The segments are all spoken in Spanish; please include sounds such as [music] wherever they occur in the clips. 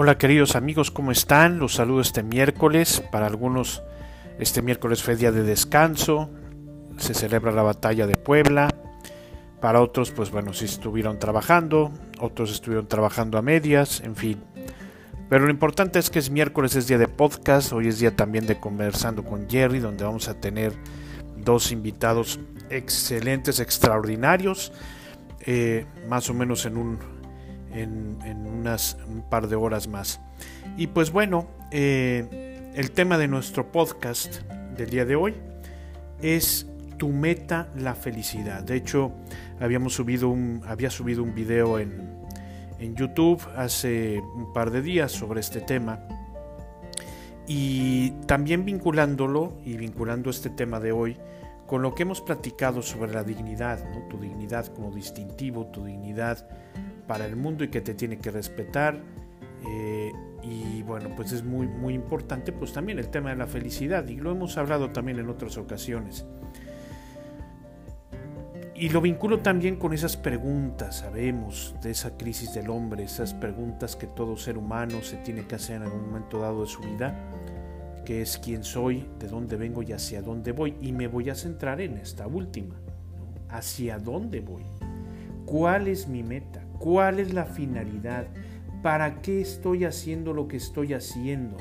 Hola queridos amigos, ¿cómo están? Los saludo este miércoles. Para algunos este miércoles fue día de descanso. Se celebra la batalla de Puebla. Para otros, pues bueno, sí estuvieron trabajando. Otros estuvieron trabajando a medias, en fin. Pero lo importante es que es miércoles, es día de podcast. Hoy es día también de conversando con Jerry, donde vamos a tener dos invitados excelentes, extraordinarios. Eh, más o menos en un en, unas, un par de horas más. Y pues bueno, eh, el tema de nuestro podcast del día de hoy es tu meta la felicidad. De hecho, habíamos subido un, había subido un video en, en YouTube hace un par de días sobre este tema. Y también vinculándolo y vinculando este tema de hoy con lo que hemos platicado sobre la dignidad, tu dignidad como distintivo, tu dignidad para el mundo y que te tiene que respetar. Eh, y bueno, pues es muy, muy importante pues también el tema de la felicidad y lo hemos hablado también en otras ocasiones. Y lo vinculo también con esas preguntas, sabemos, de esa crisis del hombre, esas preguntas que todo ser humano se tiene que hacer en algún momento dado de su vida, que es quién soy, de dónde vengo y hacia dónde voy. Y me voy a centrar en esta última, hacia dónde voy, cuál es mi meta, ¿Cuál es la finalidad? ¿Para qué estoy haciendo lo que estoy haciendo?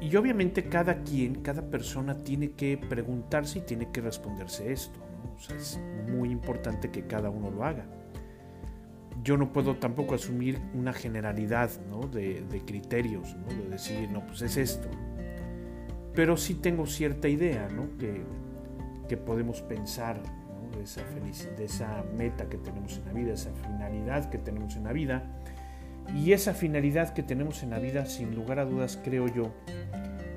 Y obviamente cada quien, cada persona tiene que preguntarse y tiene que responderse esto. es muy importante que cada uno lo haga. Yo no puedo tampoco asumir una generalidad de, criterios, de decir, no, pues es esto. Pero sí tengo cierta idea que, que podemos pensar de esa, meta que tenemos en la vida, esa finalidad que tenemos en la vida. Y esa finalidad que tenemos en la vida, sin lugar a dudas, creo yo,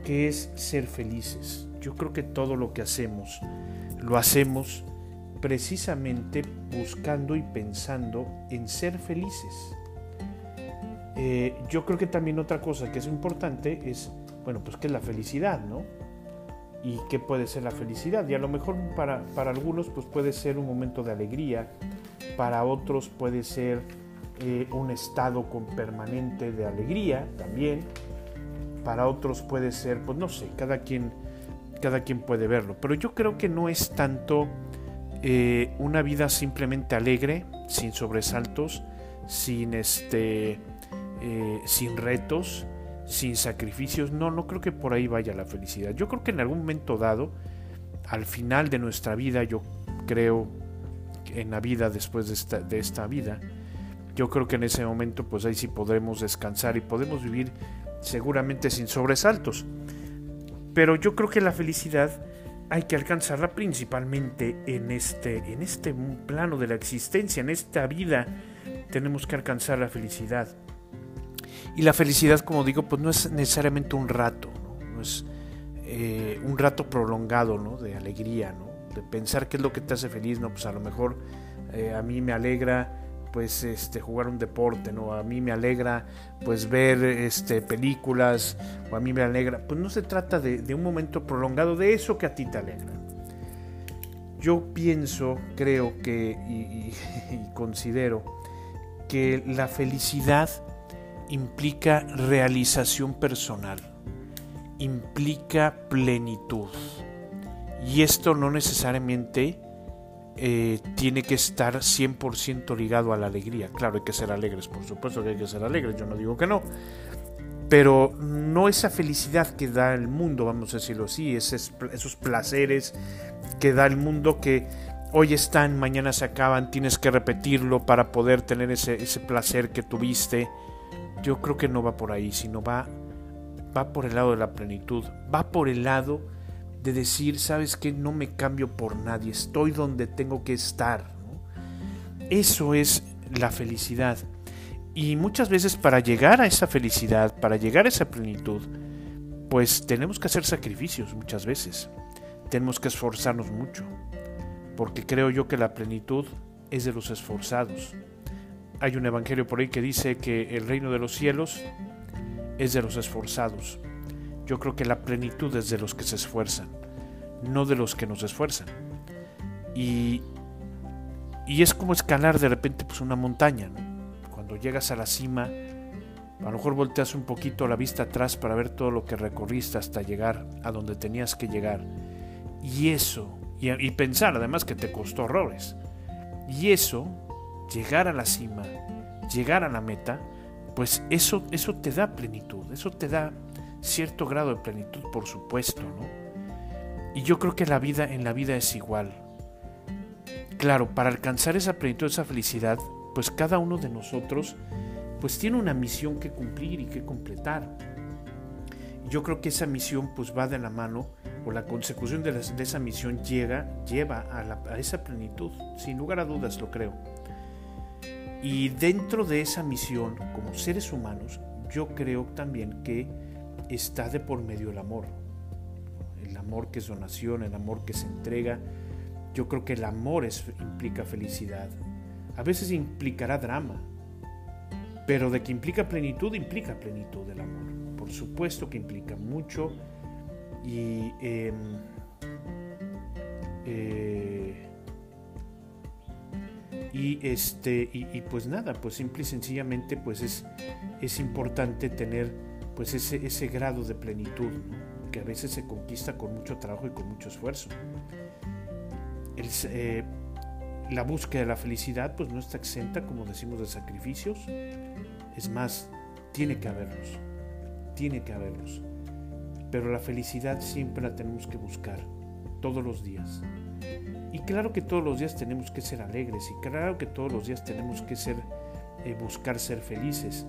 que es ser felices. Yo creo que todo lo que hacemos, lo hacemos precisamente buscando y pensando en ser felices. Eh, yo creo que también otra cosa que es importante es, bueno, pues que es la felicidad, ¿no? Y qué puede ser la felicidad. Y a lo mejor para, para algunos pues puede ser un momento de alegría, para otros puede ser eh, un estado con permanente de alegría también, para otros puede ser, pues no sé, cada quien, cada quien puede verlo. Pero yo creo que no es tanto eh, una vida simplemente alegre, sin sobresaltos, sin, este, eh, sin retos, sin sacrificios. No, no creo que por ahí vaya la felicidad. Yo creo que en algún momento dado, al final de nuestra vida, yo creo en la vida después de esta, de esta vida, yo creo que en ese momento pues ahí sí podremos descansar y podemos vivir seguramente sin sobresaltos. Pero yo creo que la felicidad hay que alcanzarla principalmente en este, en este plano de la existencia, en esta vida tenemos que alcanzar la felicidad. Y la felicidad, como digo, pues no es necesariamente un rato, no, es eh, un rato prolongado ¿no? de alegría, ¿no? de pensar qué es lo que te hace feliz, ¿no? Pues a lo mejor eh, a mí me alegra pues este jugar un deporte, ¿no? A mí me alegra pues ver este películas, o a mí me alegra, pues no se trata de, un momento prolongado de eso que a ti te alegra. Yo pienso, creo que y [laughs] considero que la felicidad implica realización personal, implica plenitud. Y esto no necesariamente eh, tiene que estar 100% ligado a la alegría. Claro, hay que ser alegres, por supuesto que hay que ser alegres, yo no digo que no. Pero no esa felicidad que da el mundo, vamos a decirlo así, esos, placeres que da el mundo que hoy están, mañana se acaban, tienes que repetirlo para poder tener ese placer que tuviste yo creo que no va por ahí, sino va, va por el lado de la plenitud, va por el lado de decir, sabes que no me cambio por nadie, estoy donde tengo que estar. Eso es la felicidad. Y muchas veces para llegar a esa felicidad, para llegar a esa plenitud, pues tenemos que hacer sacrificios muchas veces. Tenemos que esforzarnos mucho. Porque creo yo que la plenitud es de los esforzados. Hay un evangelio por ahí que dice que el reino de los cielos es de los esforzados. Yo creo que la plenitud es de los que se esfuerzan, no de los que nos esfuerzan. Y, y es como escalar de repente pues, una montaña. Cuando llegas a la cima, A lo mejor volteas un poquito la vista atrás para ver todo lo que recorriste hasta llegar a donde tenías que llegar. Y eso, y, pensar además que te costó horrores. Y eso, llegar a la cima, llegar a la meta, pues eso, eso te da plenitud, eso te da cierto grado de plenitud, por supuesto, ¿no? Y yo creo que la vida en la vida es igual. Claro, para alcanzar esa plenitud, esa felicidad, pues cada uno de nosotros pues tiene una misión que cumplir y que completar. Yo creo que esa misión pues va de la mano o la consecución de, esa misión llega, lleva a, a esa plenitud, sin lugar a dudas lo creo. Y dentro de esa misión, como seres humanos, yo creo también que está de por medio el amor. El amor que es donación, el amor que se entrega. Yo creo que el amor es, implica felicidad. A veces implicará drama, pero de que implica plenitud, implica plenitud del amor. Por supuesto que implica mucho y em, eh, y este y, pues nada pues simple y sencillamente pues es, es importante tener pues ese, ese grado de plenitud que a veces se conquista con mucho trabajo y con mucho esfuerzo. Eh, la búsqueda de la felicidad pues no está exenta como decimos de sacrificios. Es más tiene que haberlos tiene que haberlos. Pero la felicidad siempre la tenemos que buscar todos los días y claro que todos los días tenemos que ser alegres y claro que todos los días tenemos que ser, eh, buscar ser felices.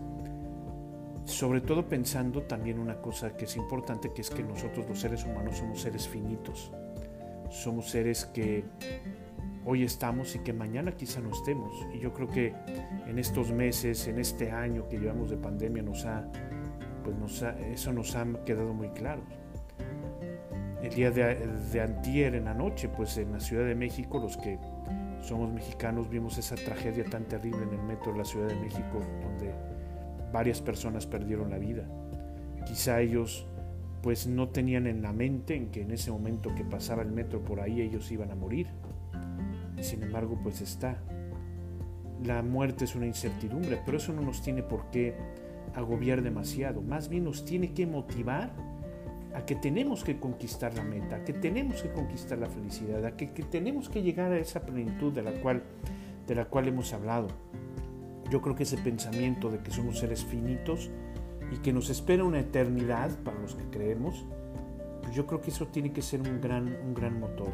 Sobre todo pensando también una cosa que es importante, que es que nosotros los seres humanos somos seres finitos. Somos seres que hoy estamos y que mañana quizá no estemos. Y yo creo que en estos meses, en este año que llevamos de pandemia, nos ha, pues nos eso nos ha quedado muy claro el día de, antier en la noche, pues en la Ciudad de México, los que somos mexicanos vimos esa tragedia tan terrible en el metro de la Ciudad de México, donde varias personas perdieron la vida. Quizá ellos pues no tenían en la mente en que en ese momento que pasaba el metro por ahí ellos iban a morir. Sin embargo, pues está. La muerte es una incertidumbre, pero eso no nos tiene por qué agobiar demasiado. Más bien nos tiene que motivar a que tenemos que conquistar la meta, a que tenemos que conquistar la felicidad, a que, tenemos que llegar a esa plenitud de la, cual, de la cual hemos hablado. Yo creo que ese pensamiento de que somos seres finitos y que nos espera una eternidad para los que creemos, pues yo creo que eso tiene que ser un gran, un gran motor.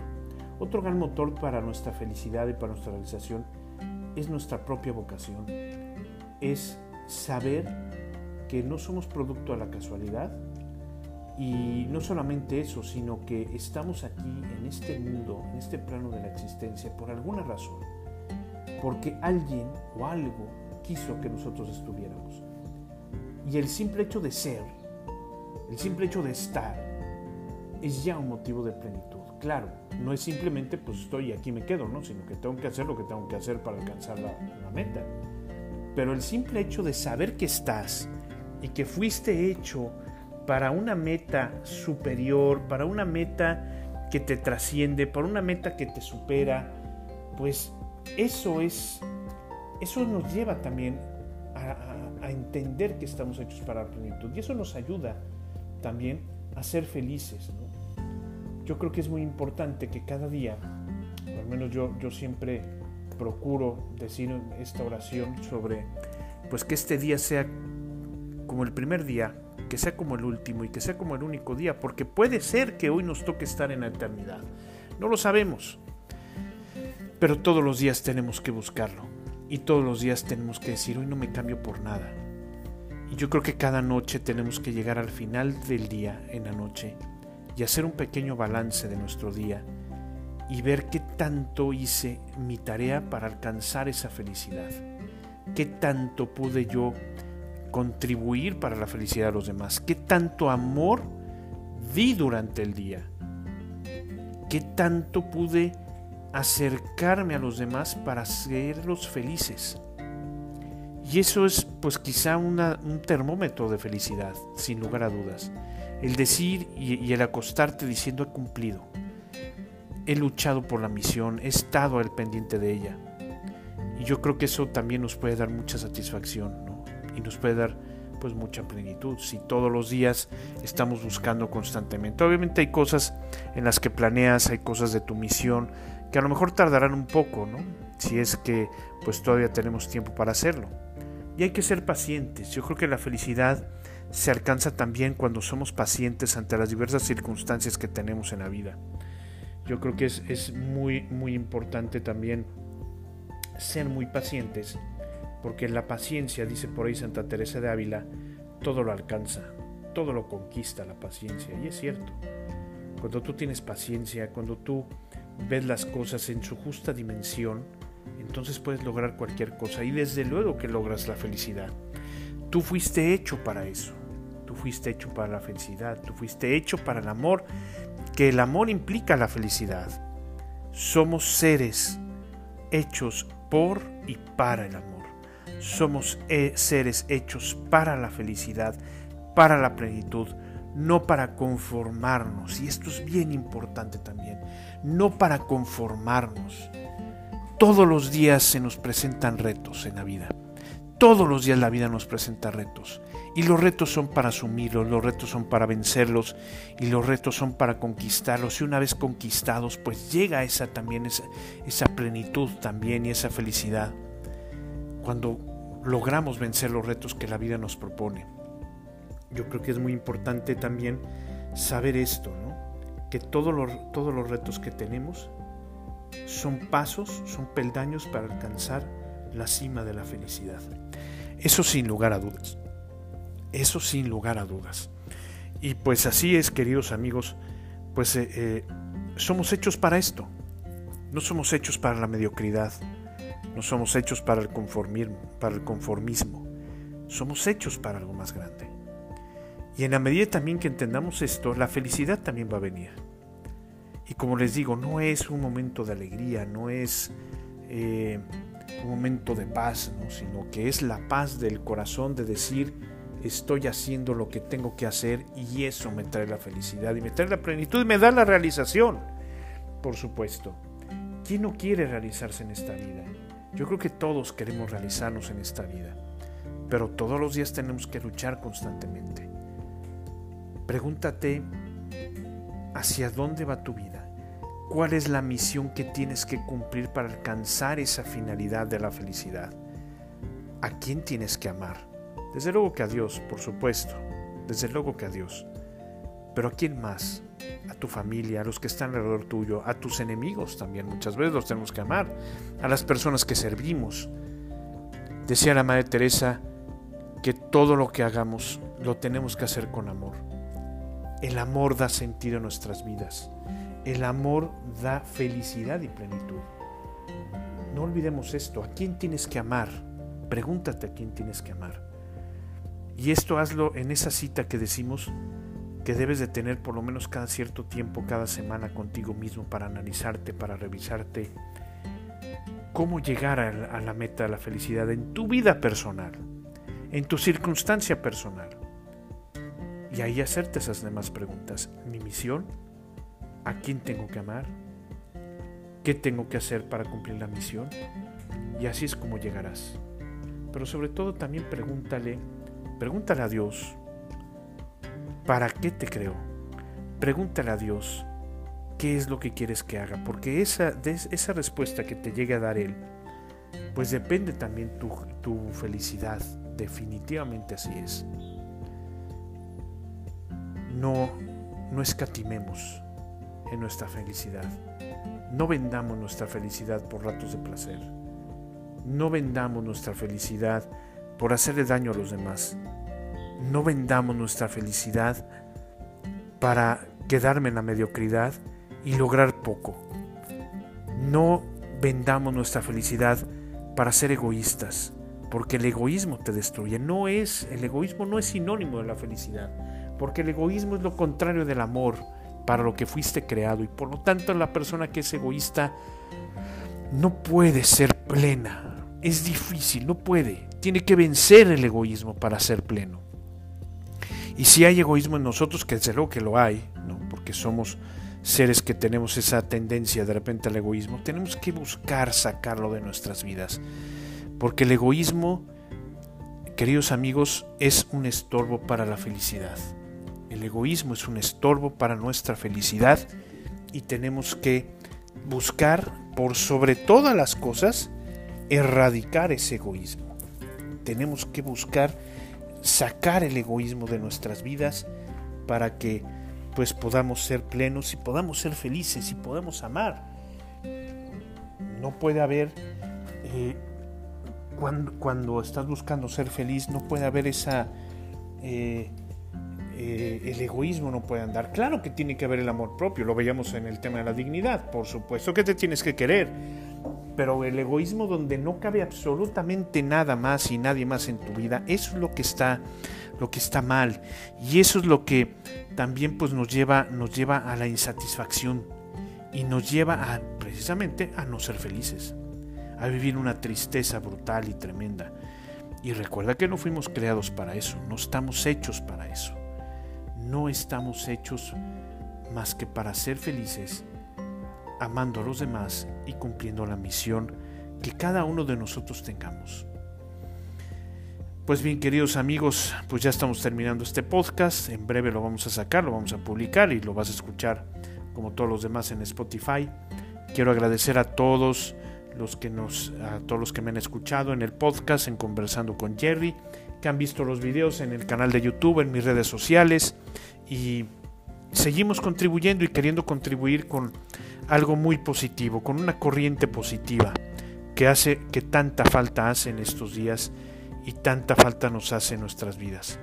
Otro gran motor para nuestra felicidad y para nuestra realización es nuestra propia vocación. Es saber que no somos producto de la casualidad, y no solamente eso, sino que estamos aquí en este mundo, en este plano de la existencia, por alguna razón. Porque alguien o algo quiso que nosotros estuviéramos. Y el simple hecho de ser, el simple hecho de estar, es ya un motivo de plenitud. Claro, no es simplemente pues estoy y aquí me quedo, ¿no? Sino que tengo que hacer lo que tengo que hacer para alcanzar la, la meta. Pero el simple hecho de saber que estás y que fuiste hecho para una meta superior, para una meta que te trasciende, para una meta que te supera, pues eso es, eso nos lleva también a, entender que estamos hechos para la plenitud y eso nos ayuda también a ser felices. Yo creo que es muy importante que cada día, al menos yo, yo siempre procuro decir esta oración sobre, pues que este día sea como el primer día que sea como el último y que sea como el único día, porque puede ser que hoy nos toque estar en la eternidad. No lo sabemos, pero todos los días tenemos que buscarlo y todos los días tenemos que decir, hoy no me cambio por nada. Y yo creo que cada noche tenemos que llegar al final del día, en la noche, y hacer un pequeño balance de nuestro día y ver qué tanto hice mi tarea para alcanzar esa felicidad, qué tanto pude yo contribuir para la felicidad de los demás? ¿Qué tanto amor di durante el día? ¿Qué tanto pude acercarme a los demás para hacerlos felices? Y eso es pues quizá un termómetro de felicidad, sin lugar a dudas. El decir y, y el acostarte diciendo he cumplido. He luchado por la misión, he estado al pendiente de ella. Y yo creo que eso también nos puede dar mucha satisfacción y nos puede dar pues mucha plenitud. Si todos los días estamos buscando constantemente. Obviamente hay cosas en las que planeas, hay cosas de tu misión que a lo mejor tardarán un poco, ¿no? Si es que pues todavía tenemos tiempo para hacerlo. Y hay que ser pacientes. Yo creo que la felicidad se alcanza también cuando somos pacientes ante las diversas circunstancias que tenemos en la vida. Yo creo que es, es muy, muy importante también ser muy pacientes, porque la paciencia, dice por ahí Santa Teresa de Ávila, todo lo alcanza, todo lo conquista la paciencia. Y es cierto, cuando tú tienes paciencia, cuando tú ves las cosas en su justa dimensión, entonces puedes lograr cualquier cosa y desde luego que logras la felicidad. Tú fuiste hecho para eso, tú fuiste hecho para la felicidad, tú fuiste hecho para el amor, que el amor implica la felicidad. Somos seres hechos por y para el amor. Somos eh, seres hechos para la felicidad, para la plenitud, no para conformarnos. Y esto es bien importante también, no para conformarnos. Todos los días se nos presentan retos en la vida. Todos los días la vida nos presenta retos. Y los retos son para asumirlos, los retos son para vencerlos y los retos son para conquistarlos. Y una vez conquistados, pues llega esa también, esa, esa plenitud también y esa felicidad. Cuando logramos vencer los retos que la vida nos propone. Yo creo que es muy importante también saber esto, ¿no? que todos los, todos los retos que tenemos son pasos, son peldaños para alcanzar la cima de la felicidad. Eso sin lugar a dudas. Eso sin lugar a dudas. Y pues así es, queridos amigos, pues eh, eh, somos hechos para esto. No somos hechos para la mediocridad. No somos hechos para el, conformismo, para el conformismo. Somos hechos para algo más grande. Y en la medida también que entendamos esto, la felicidad también va a venir. Y como les digo, no es un momento de alegría, no es eh, un momento de paz, sino que es la paz del corazón de decir, estoy haciendo lo que tengo que hacer y eso me trae la felicidad y me trae la plenitud y me da la realización. Por supuesto, ¿quién no quiere realizarse en esta vida? Yo creo que todos queremos realizarnos en esta vida, pero todos los días tenemos que luchar constantemente. Pregúntate, ¿hacia dónde va tu vida? ¿Cuál es la misión que tienes que cumplir para alcanzar esa finalidad de la felicidad? ¿A quién tienes que amar? Desde luego que a Dios, por supuesto. Desde luego que a Dios. Pero ¿a quién más? A tu familia, a los que están alrededor tuyo, a tus enemigos también. Muchas veces los tenemos que amar. A las personas que servimos. Decía la Madre Teresa que todo lo que hagamos lo tenemos que hacer con amor. El amor da sentido a nuestras vidas. El amor da felicidad y plenitud. No olvidemos esto. ¿A quién tienes que amar? Pregúntate a quién tienes que amar. Y esto hazlo en esa cita que decimos que debes de tener por lo menos cada cierto tiempo, cada semana contigo mismo para analizarte, para revisarte cómo llegar a la meta de la felicidad en tu vida personal, en tu circunstancia personal. Y ahí hacerte esas demás preguntas. Mi misión, ¿A quién tengo que amar? ¿Qué tengo que hacer para cumplir la misión? Y así es como llegarás. Pero sobre todo también pregúntale, pregúntale a Dios, ¿para qué te creo? Pregúntale a Dios, ¿qué es lo que quieres que haga? Porque esa, esa respuesta que te llegue a dar Él, pues depende también tu, tu felicidad. Definitivamente así es. No, no escatimemos en nuestra felicidad. No vendamos nuestra felicidad por ratos de placer. No vendamos nuestra felicidad por hacerle daño a los demás. No vendamos nuestra felicidad para quedarme en la mediocridad y lograr poco. No vendamos nuestra felicidad para ser egoístas, porque el egoísmo te destruye. No es el egoísmo no es sinónimo de la felicidad, porque el egoísmo es lo contrario del amor para lo que fuiste creado y por lo tanto la persona que es egoísta no puede ser plena. Es difícil, no puede. Tiene que vencer el egoísmo para ser pleno. Y si hay egoísmo en nosotros, que desde luego que lo hay, ¿no? porque somos seres que tenemos esa tendencia de repente al egoísmo, tenemos que buscar sacarlo de nuestras vidas. Porque el egoísmo queridos amigos, es un estorbo para la felicidad. El egoísmo es un estorbo para nuestra felicidad y tenemos que buscar por sobre todas las cosas erradicar ese egoísmo. Tenemos que buscar sacar el egoísmo de nuestras vidas para que pues podamos ser plenos y podamos ser felices y podamos amar. No puede haber eh, cuando, cuando, estás buscando ser feliz no puede haber esa eh, eh, el egoísmo no puede andar. Claro que tiene que haber el amor propio, lo veíamos en el tema de la dignidad, por supuesto que te tienes que querer, pero el egoísmo donde no cabe absolutamente nada más y nadie más en tu vida, eso es lo que está, lo que está mal y eso es lo que también pues nos lleva, nos lleva a la insatisfacción y nos lleva a precisamente a no ser felices, a vivir una tristeza brutal y tremenda. Y recuerda que no fuimos creados para eso, no estamos hechos para eso no estamos hechos más que para ser felices, amando a los demás y cumpliendo la misión que cada uno de nosotros tengamos. Pues bien, queridos amigos, pues ya estamos terminando este podcast. En breve lo vamos a sacar, lo vamos a publicar y lo vas a escuchar como todos los demás en Spotify. Quiero agradecer a todos los que nos a todos los que me han escuchado en el podcast en conversando con Jerry que han visto los videos en el canal de YouTube, en mis redes sociales y seguimos contribuyendo y queriendo contribuir con algo muy positivo, con una corriente positiva que hace que tanta falta hace en estos días y tanta falta nos hace en nuestras vidas.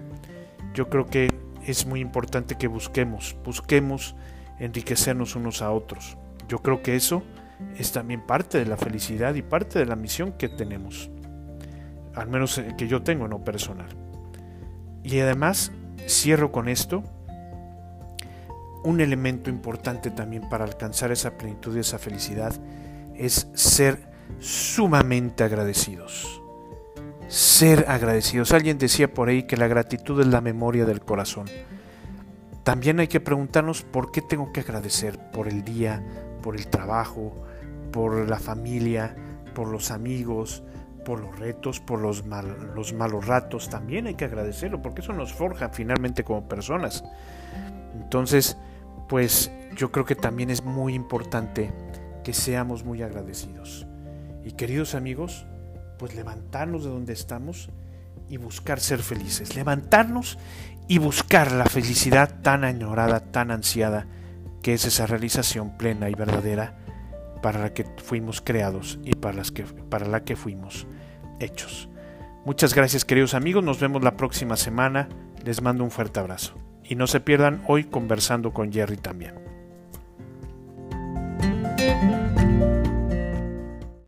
Yo creo que es muy importante que busquemos, busquemos enriquecernos unos a otros. Yo creo que eso es también parte de la felicidad y parte de la misión que tenemos al menos eh, que yo tengo no personal. Y además, cierro con esto, un elemento importante también para alcanzar esa plenitud y esa felicidad es ser sumamente agradecidos. Ser agradecidos. Alguien decía por ahí que la gratitud es la memoria del corazón. También hay que preguntarnos por qué tengo que agradecer por el día, por el trabajo, por la familia, por los amigos, por los retos, por los, los malos ratos, también hay que agradecerlo, porque eso nos forja finalmente como personas. Entonces, pues yo creo que también es muy importante que seamos muy agradecidos. Y queridos amigos, pues levantarnos de donde estamos y buscar ser felices. Levantarnos y buscar la felicidad tan añorada, tan ansiada, que es esa realización plena y verdadera para la que fuimos creados y para, que, para la que fuimos hechos. Muchas gracias queridos amigos, nos vemos la próxima semana, les mando un fuerte abrazo y no se pierdan hoy conversando con Jerry también.